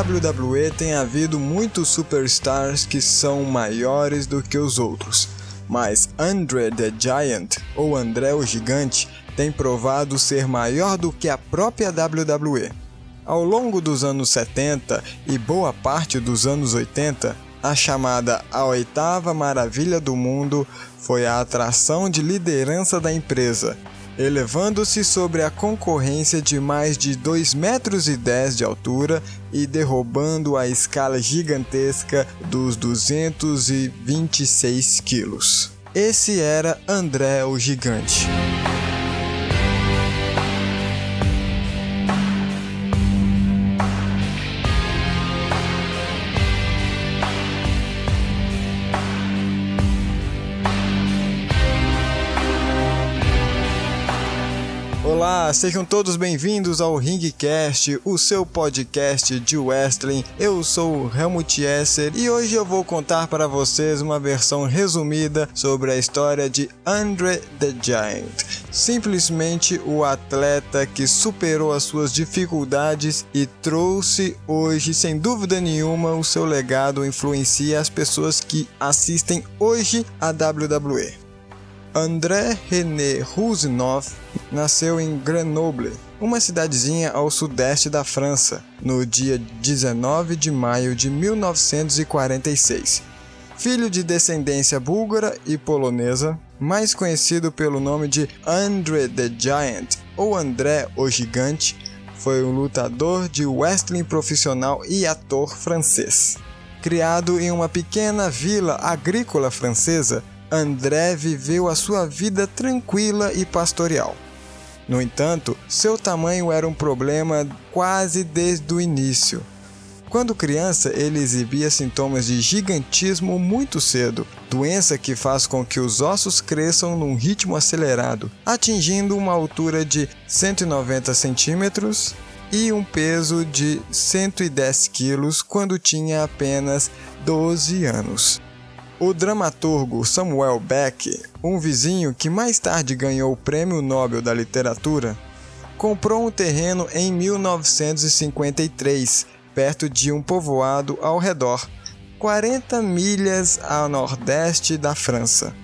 WWE tem havido muitos superstars que são maiores do que os outros, mas Andre the Giant, ou André o Gigante, tem provado ser maior do que a própria WWE. Ao longo dos anos 70 e boa parte dos anos 80, a chamada A Oitava Maravilha do Mundo foi a atração de liderança da empresa, elevando-se sobre a concorrência de mais de 2,10 metros e dez de altura e derrubando a escala gigantesca dos 226 quilos. Esse era André o Gigante. Sejam todos bem-vindos ao Ringcast, o seu podcast de wrestling. Eu sou o Helmut Esser e hoje eu vou contar para vocês uma versão resumida sobre a história de Andre the Giant. Simplesmente o atleta que superou as suas dificuldades e trouxe hoje, sem dúvida nenhuma, o seu legado influencia as pessoas que assistem hoje a WWE. André René Rousinoff nasceu em Grenoble, uma cidadezinha ao sudeste da França, no dia 19 de maio de 1946. Filho de descendência búlgara e polonesa, mais conhecido pelo nome de André the Giant ou André o Gigante, foi um lutador de wrestling profissional e ator francês. Criado em uma pequena vila agrícola francesa, André viveu a sua vida tranquila e pastoral. No entanto, seu tamanho era um problema quase desde o início. Quando criança, ele exibia sintomas de gigantismo muito cedo, doença que faz com que os ossos cresçam num ritmo acelerado, atingindo uma altura de 190 centímetros e um peso de 110 quilos quando tinha apenas 12 anos. O dramaturgo Samuel Beck, um vizinho que mais tarde ganhou o Prêmio Nobel da Literatura, comprou um terreno em 1953, perto de um povoado ao redor, 40 milhas a nordeste da França.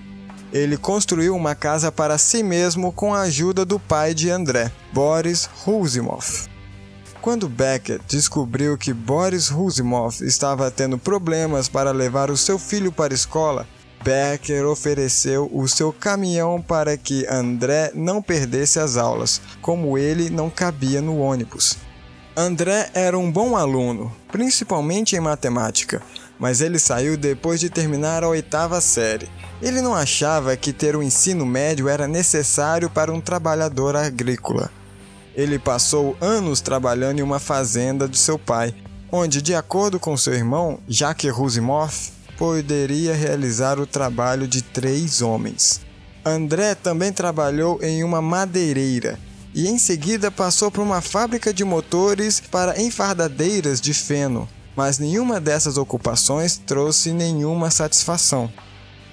Ele construiu uma casa para si mesmo com a ajuda do pai de André, Boris Rousimov. Quando Beckett descobriu que Boris Rusimov estava tendo problemas para levar o seu filho para a escola, Becker ofereceu o seu caminhão para que André não perdesse as aulas, como ele não cabia no ônibus. André era um bom aluno, principalmente em matemática, mas ele saiu depois de terminar a oitava série. Ele não achava que ter o um ensino médio era necessário para um trabalhador agrícola. Ele passou anos trabalhando em uma fazenda de seu pai, onde, de acordo com seu irmão, Jacques Rousimov, poderia realizar o trabalho de três homens. André também trabalhou em uma madeireira e em seguida passou por uma fábrica de motores para enfardadeiras de feno, mas nenhuma dessas ocupações trouxe nenhuma satisfação.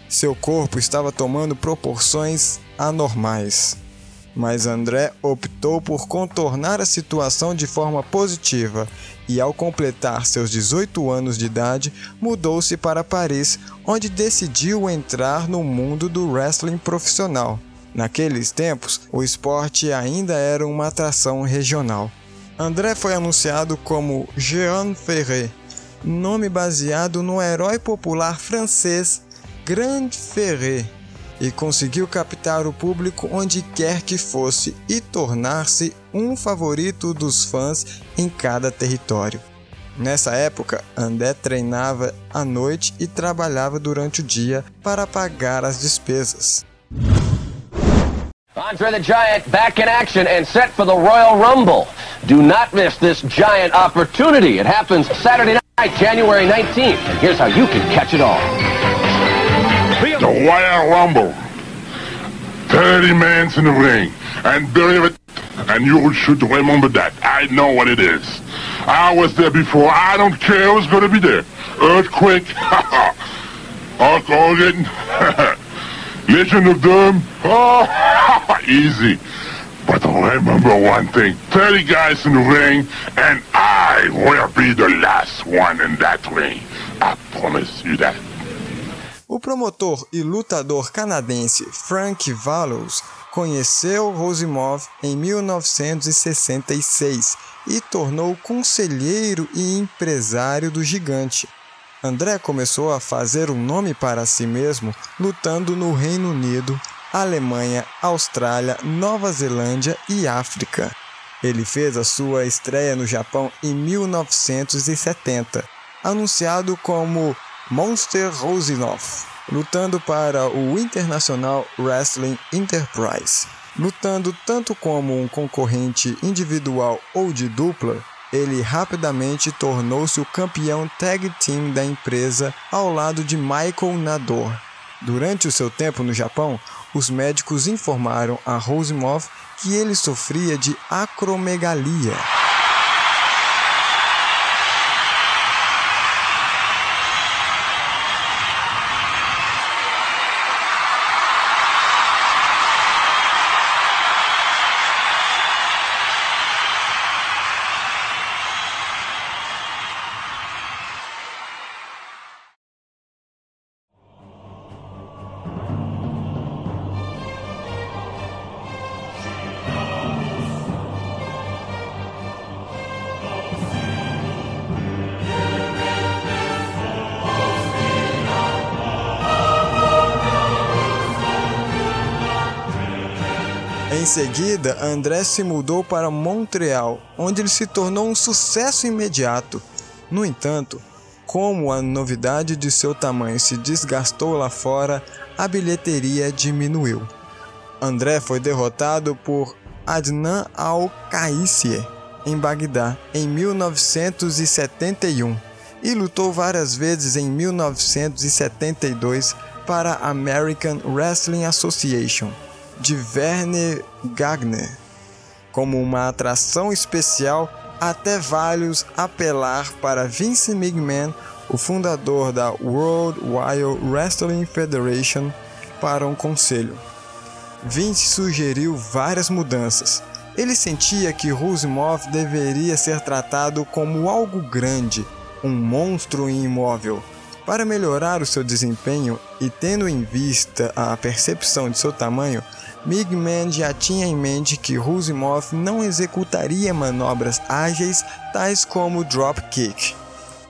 Seu corpo estava tomando proporções anormais mas André optou por contornar a situação de forma positiva e, ao completar seus 18 anos de idade, mudou-se para Paris, onde decidiu entrar no mundo do wrestling profissional. Naqueles tempos, o esporte ainda era uma atração regional. André foi anunciado como Jean Ferré, nome baseado no herói popular francês Grand Ferré e conseguiu captar o público onde quer que fosse e tornar-se um favorito dos fãs em cada território. Nessa época, André treinava à noite e trabalhava durante o dia para pagar as despesas. Andre the Giant back in action and set for the Royal Rumble. Do not miss this giant opportunity. It happens Saturday night, January 19th. And here's how you can catch it all. The Royal Rumble. 30 men in the ring. And believe it, and you should remember that. I know what it is. I was there before. I don't care who's going to be there. Earthquake. Hulk Hogan. Legion of Doom. Oh, easy. But remember one thing. 30 guys in the ring, and I will be the last one in that ring. I promise you that. O promotor e lutador canadense Frank Vallows conheceu Rosimov em 1966 e tornou conselheiro e empresário do gigante. André começou a fazer um nome para si mesmo lutando no Reino Unido, Alemanha, Austrália, Nova Zelândia e África. Ele fez a sua estreia no Japão em 1970, anunciado como Monster Rosinov, lutando para o International Wrestling Enterprise. Lutando tanto como um concorrente individual ou de dupla, ele rapidamente tornou-se o campeão tag team da empresa ao lado de Michael Nador. Durante o seu tempo no Japão, os médicos informaram a Rosimov que ele sofria de acromegalia. Em seguida, André se mudou para Montreal, onde ele se tornou um sucesso imediato. No entanto, como a novidade de seu tamanho se desgastou lá fora, a bilheteria diminuiu. André foi derrotado por Adnan Al-Qaissie em Bagdá em 1971 e lutou várias vezes em 1972 para a American Wrestling Association de Werner Gagner como uma atração especial até vários apelar para Vince McMahon, o fundador da World Wide Wrestling Federation, para um conselho. Vince sugeriu várias mudanças. Ele sentia que Rosimov deveria ser tratado como algo grande, um monstro imóvel. Para melhorar o seu desempenho e tendo em vista a percepção de seu tamanho, Migman já tinha em mente que Rosimov não executaria manobras ágeis tais como dropkick.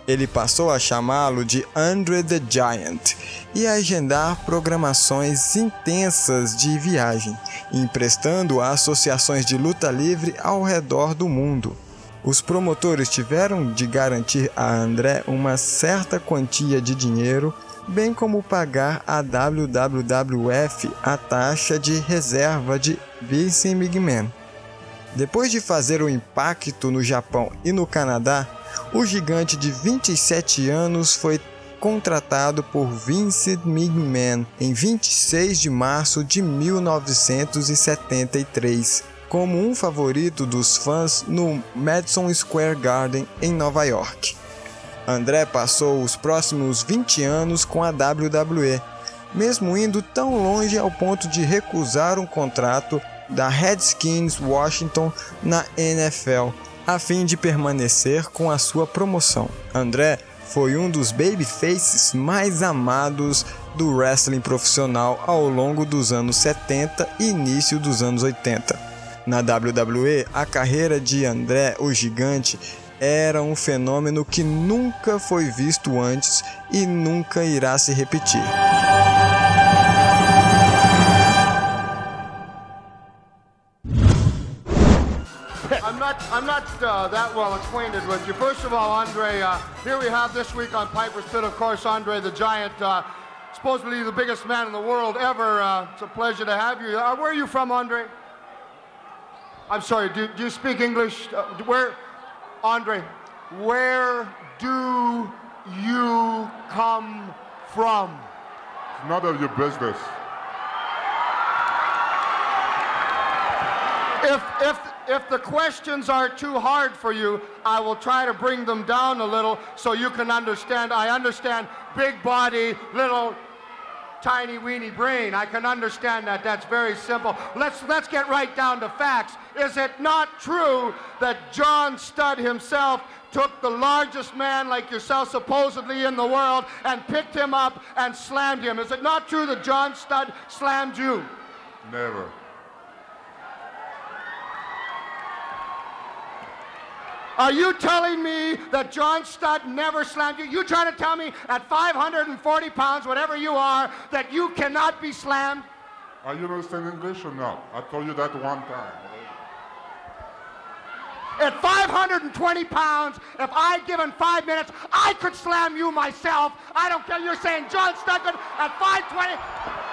Ele passou a chamá-lo de Andre the Giant e a agendar programações intensas de viagem, emprestando a associações de luta livre ao redor do mundo. Os promotores tiveram de garantir a André uma certa quantia de dinheiro bem como pagar à WWF a taxa de reserva de Vince McMahon. Depois de fazer o impacto no Japão e no Canadá, o gigante de 27 anos foi contratado por Vince McMahon em 26 de março de 1973 como um favorito dos fãs no Madison Square Garden em Nova York. André passou os próximos 20 anos com a WWE, mesmo indo tão longe ao ponto de recusar um contrato da Redskins Washington na NFL, a fim de permanecer com a sua promoção. André foi um dos babyfaces mais amados do wrestling profissional ao longo dos anos 70 e início dos anos 80. Na WWE, a carreira de André o Gigante era um fenômeno que nunca foi visto antes e nunca irá se repetir. I'm not, I'm not uh, that well acquainted with you. First of all, Andre, uh, here we have this week on Piper's Pit, of course, Andre the Giant, uh, supposedly the biggest man in the world ever. Uh, it's a pleasure to have you. Uh, where are you from, Andre? I'm sorry, do, do you speak English? Uh, where, Andre, where do you come from? It's none of your business. If, if, if the questions are too hard for you, I will try to bring them down a little so you can understand. I understand big body, little tiny weeny brain. I can understand that. That's very simple. Let's let's get right down to facts. Is it not true that John Studd himself took the largest man like yourself, supposedly in the world, and picked him up and slammed him. Is it not true that John Studd slammed you? Never. Are you telling me that John Studd never slammed you? You trying to tell me at 540 pounds, whatever you are, that you cannot be slammed? Are you understand English or no? I told you that one time. At 520 pounds, if I'd given five minutes, I could slam you myself. I don't care. You're saying John Studd at 520.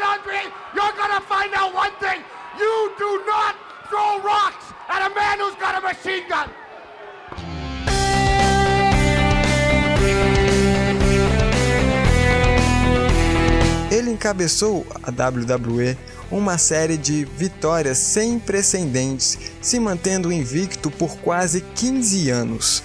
Want to fight Andre? You're going find out one thing. You do not throw rocks at a man who's got a machine gun. Ele encabeçou a WWE uma série de vitórias sem precedentes, se mantendo invicto por quase 15 anos.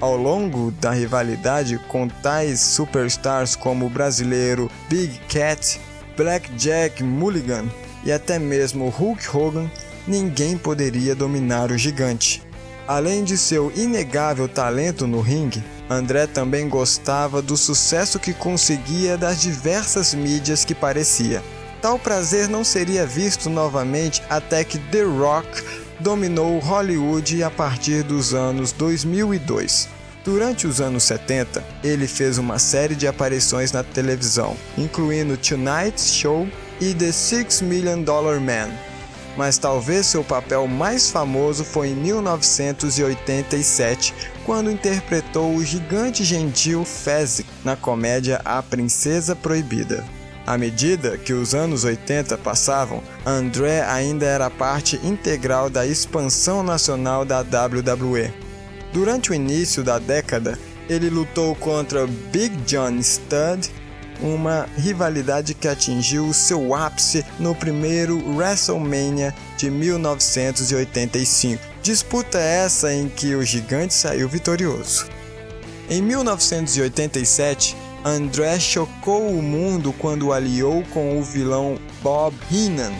Ao longo da rivalidade com tais superstars como o brasileiro Big Cat, Blackjack Mulligan e até mesmo Hulk Hogan, ninguém poderia dominar o gigante. Além de seu inegável talento no ringue, André também gostava do sucesso que conseguia das diversas mídias que parecia. Tal prazer não seria visto novamente até que The Rock dominou Hollywood a partir dos anos 2002. Durante os anos 70, ele fez uma série de aparições na televisão, incluindo Tonight Show e The Six Million Dollar Man. Mas talvez seu papel mais famoso foi em 1987, quando interpretou o gigante gentil Fezzik na comédia A Princesa Proibida. À medida que os anos 80 passavam, André ainda era parte integral da expansão nacional da WWE. Durante o início da década, ele lutou contra Big John Studd, uma rivalidade que atingiu seu ápice no primeiro WrestleMania de 1985. Disputa essa em que o gigante saiu vitorioso. Em 1987, André chocou o mundo quando aliou com o vilão Bob Heenan.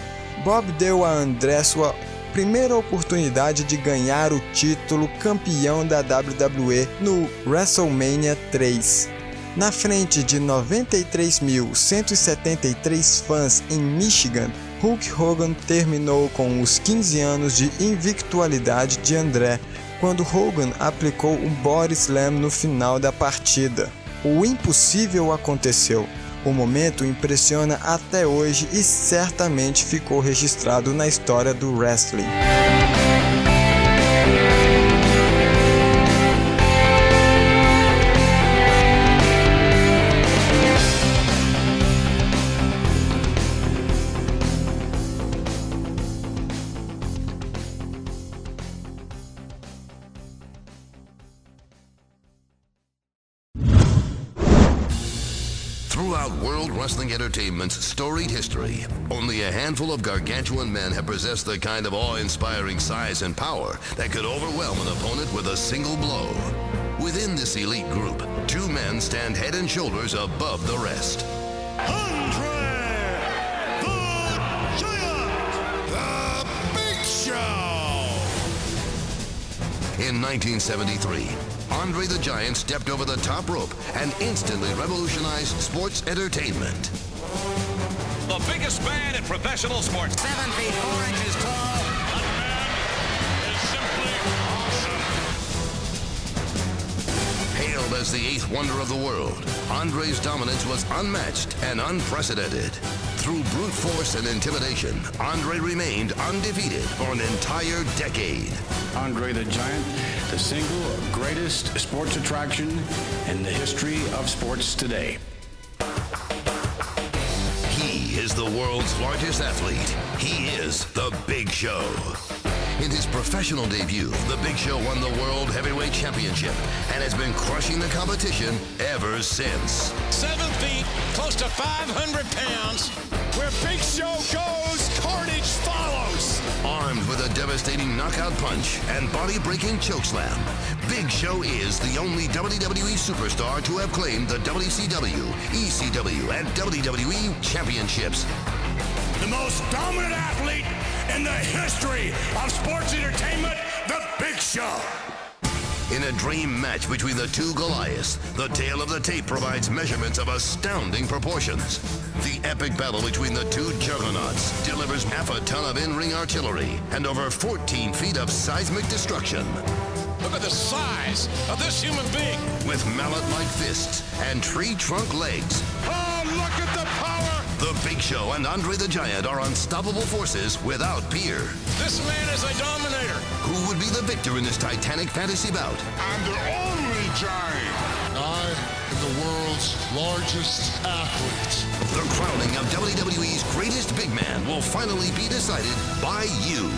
Bob deu a André sua primeira oportunidade de ganhar o título campeão da WWE no WrestleMania 3. Na frente de 93.173 fãs em Michigan, Hulk Hogan terminou com os 15 anos de invictualidade de André, quando Hogan aplicou um body slam no final da partida. O impossível aconteceu. O momento impressiona até hoje e certamente ficou registrado na história do wrestling. Gargantuan men have possessed the kind of awe-inspiring size and power that could overwhelm an opponent with a single blow. Within this elite group, two men stand head and shoulders above the rest. Andre the Giant! The Big Show! In 1973, Andre the Giant stepped over the top rope and instantly revolutionized sports entertainment. The biggest man in professional sports. Seven feet four inches tall. is simply awesome. Hailed as the eighth wonder of the world, Andre's dominance was unmatched and unprecedented. Through brute force and intimidation, Andre remained undefeated for an entire decade. Andre the Giant, the single greatest sports attraction in the history of sports today. The world's largest athlete. He is the Big Show. In his professional debut, The Big Show won the World Heavyweight Championship and has been crushing the competition ever since. Seven feet, close to 500 pounds. Where Big Show goes, carnage follows. Armed with a devastating knockout punch and body-breaking chokeslam, Big Show is the only WWE superstar to have claimed the WCW, ECW, and WWE championships. The most dominant athlete in the history of sports entertainment, The Big Show. In a dream match between the two Goliaths, the tail of the tape provides measurements of astounding proportions. The epic battle between the two juggernauts delivers half a ton of in-ring artillery and over 14 feet of seismic destruction. Look at the size of this human being. With mallet-like fists and tree trunk legs, Oh, look at the power. the Big Show and Andre the Giant are unstoppable forces without peer. This man is a dominator. Who would be the victor in this titanic fantasy bout? I'm the only giant. I am the world's largest athlete. The crowning of WWE's greatest big man will finally be decided by you.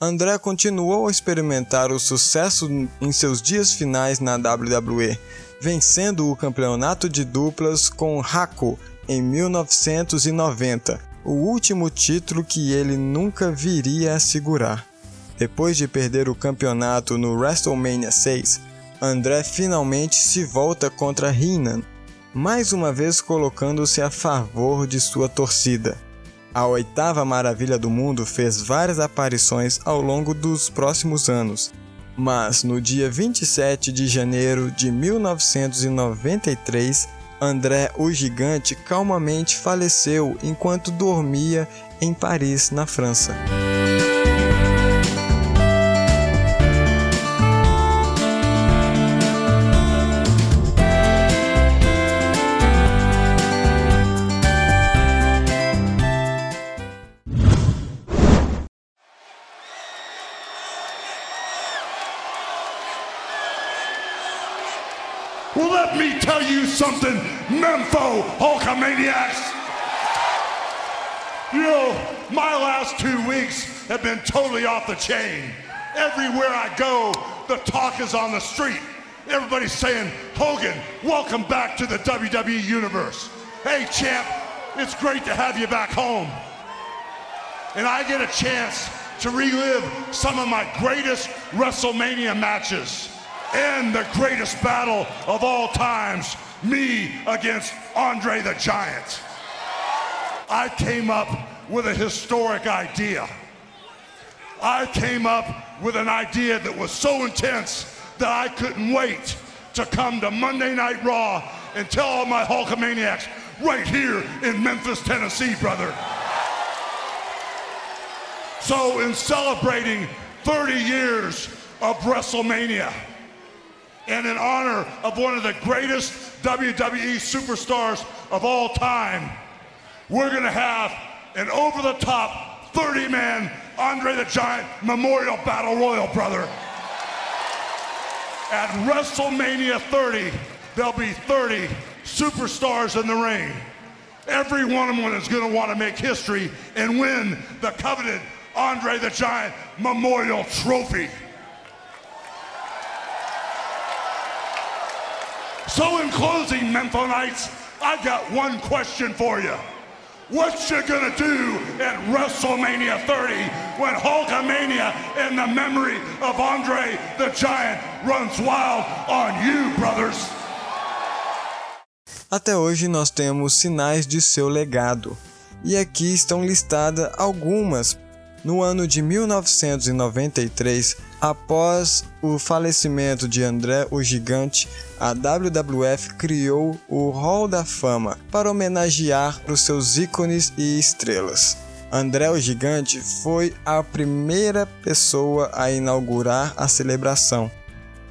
André continuou a experimentar o sucesso em seus dias finais na WWE, vencendo o campeonato de duplas com Haku em 1990, o último título que ele nunca viria a segurar. Depois de perder o campeonato no WrestleMania 6, André finalmente se volta contra Heenan, mais uma vez colocando-se a favor de sua torcida. A oitava maravilha do mundo fez várias aparições ao longo dos próximos anos, mas no dia 27 de janeiro de 1993, André o Gigante calmamente faleceu enquanto dormia em Paris, na França. Well, let me tell you something, Mempho Hulkamaniacs. You know, my last two weeks have been totally off the chain. Everywhere I go, the talk is on the street. Everybody's saying, Hogan, welcome back to the WWE Universe. Hey, champ, it's great to have you back home. And I get a chance to relive some of my greatest WrestleMania matches and the greatest battle of all times, me against Andre the Giant. I came up with a historic idea. I came up with an idea that was so intense that I couldn't wait to come to Monday Night Raw and tell all my Hulkamaniacs right here in Memphis, Tennessee, brother. So, in celebrating 30 years of WrestleMania, and in honor of one of the greatest WWE superstars of all time, we're going to have an over the top 30 man Andre the Giant Memorial Battle Royal, brother. At WrestleMania 30, there'll be 30 superstars in the ring. Every one of them is going to want to make history and win the coveted Andre the Giant Memorial Trophy. So, in closing, Memphonites, I got one question for you. What you gonna do at WrestleMania 30 when Hulkamania in the memory of Andre the Giant runs wild on you, brothers? Até hoje nós temos sinais de seu legado, e aqui estão listadas algumas. No ano de 1993, após o falecimento de André o Gigante, a WWF criou o Hall da Fama para homenagear os seus ícones e estrelas. André o Gigante foi a primeira pessoa a inaugurar a celebração.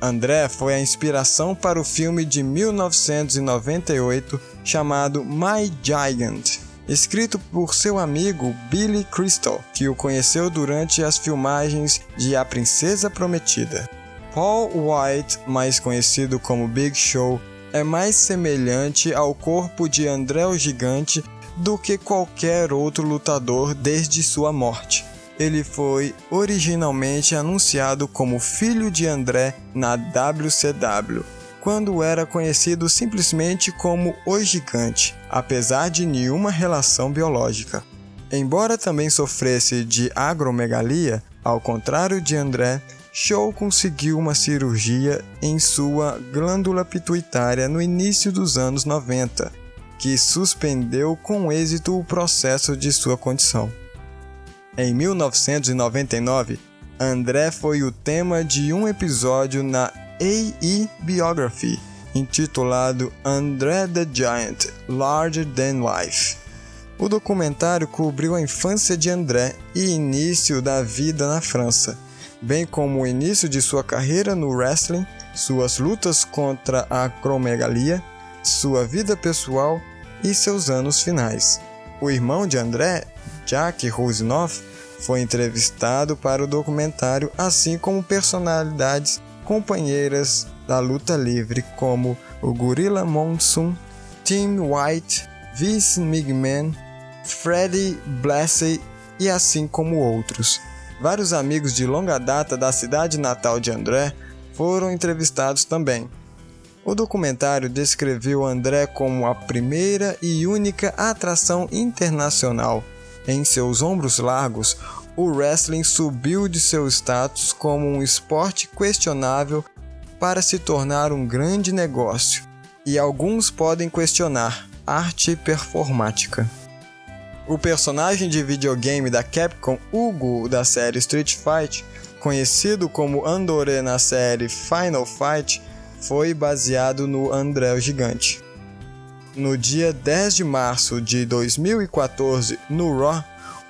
André foi a inspiração para o filme de 1998 chamado My Giant, escrito por seu amigo Billy Crystal, que o conheceu durante as filmagens de A Princesa Prometida. Paul White, mais conhecido como Big Show, é mais semelhante ao corpo de André o Gigante do que qualquer outro lutador desde sua morte. Ele foi originalmente anunciado como filho de André na WCW, quando era conhecido simplesmente como O Gigante, apesar de nenhuma relação biológica. Embora também sofresse de agromegalia, ao contrário de André, Show conseguiu uma cirurgia em sua glândula pituitária no início dos anos 90, que suspendeu com êxito o processo de sua condição. Em 1999, André foi o tema de um episódio na AE Biography, intitulado André the Giant Larger Than Life. O documentário cobriu a infância de André e início da vida na França, bem como o início de sua carreira no wrestling, suas lutas contra a acromegalia, sua vida pessoal e seus anos finais. O irmão de André, Jack Rosenoff, foi entrevistado para o documentário, assim como personalidades companheiras da luta livre como o Gorilla Monsoon, Tim White, Vince McMahon, Freddie Blassie e assim como outros. Vários amigos de longa data da cidade natal de André foram entrevistados também. O documentário descreveu André como a primeira e única atração internacional em seus ombros largos, o wrestling subiu de seu status como um esporte questionável para se tornar um grande negócio, e alguns podem questionar arte performática. O personagem de videogame da Capcom, Hugo, da série Street Fight, conhecido como Andoré na série Final Fight, foi baseado no André o Gigante. No dia 10 de março de 2014, no Raw,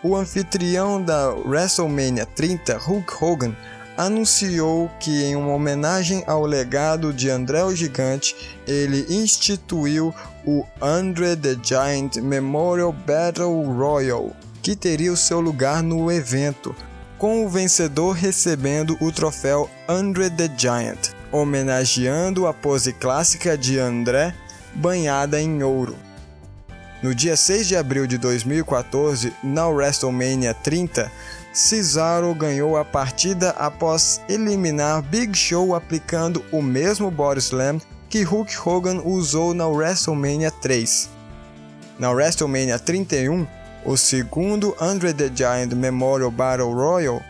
o anfitrião da WrestleMania 30, Hulk Hogan, anunciou que, em uma homenagem ao legado de André o Gigante, ele instituiu o Andre the Giant Memorial Battle Royal, que teria o seu lugar no evento, com o vencedor recebendo o troféu Andre the Giant, homenageando a pose clássica de André banhada em ouro. No dia 6 de abril de 2014, na WrestleMania 30, Cesaro ganhou a partida após eliminar Big Show aplicando o mesmo body slam que Hulk Hogan usou na WrestleMania 3. Na WrestleMania 31, o segundo Andre the Giant Memorial Battle Royal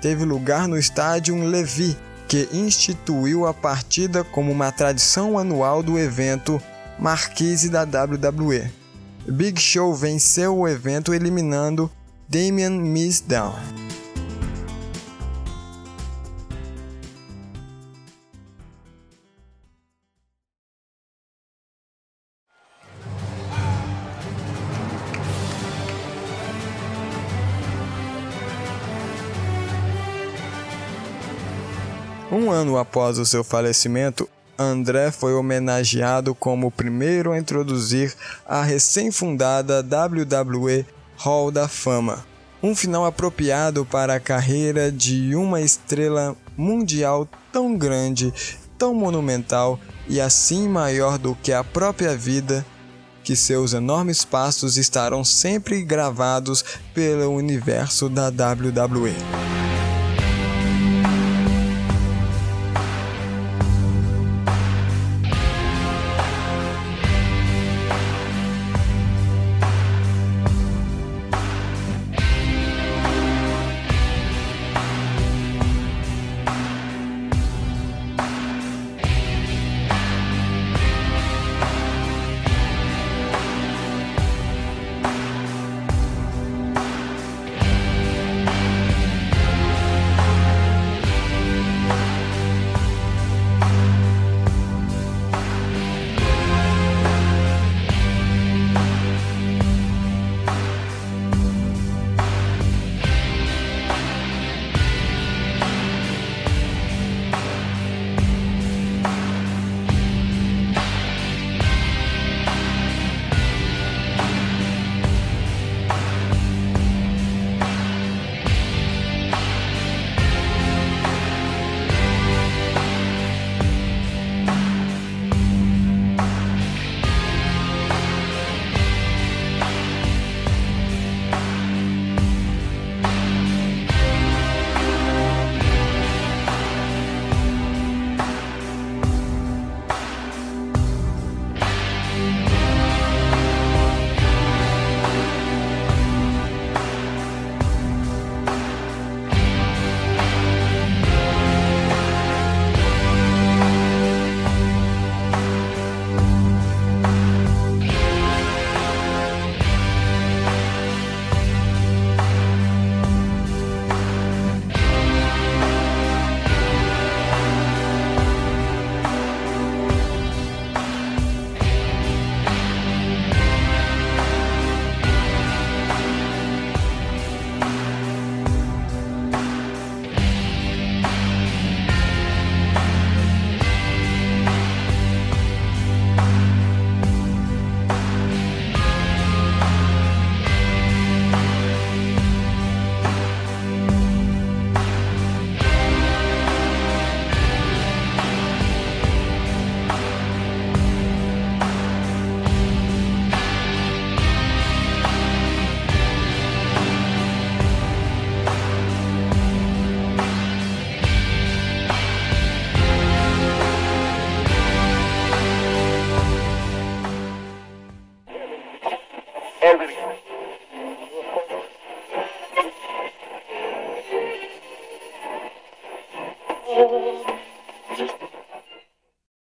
teve lugar no estádio Levi, que instituiu a partida como uma tradição anual do evento Marquise da WWE. Big Show venceu o evento eliminando Damian Mizdow. Um ano após o seu falecimento, André foi homenageado como o primeiro a introduzir a recém-fundada WWE Hall da Fama. Um final apropriado para a carreira de uma estrela mundial tão grande, tão monumental e assim maior do que a própria vida, que seus enormes passos estarão sempre gravados pelo universo da WWE.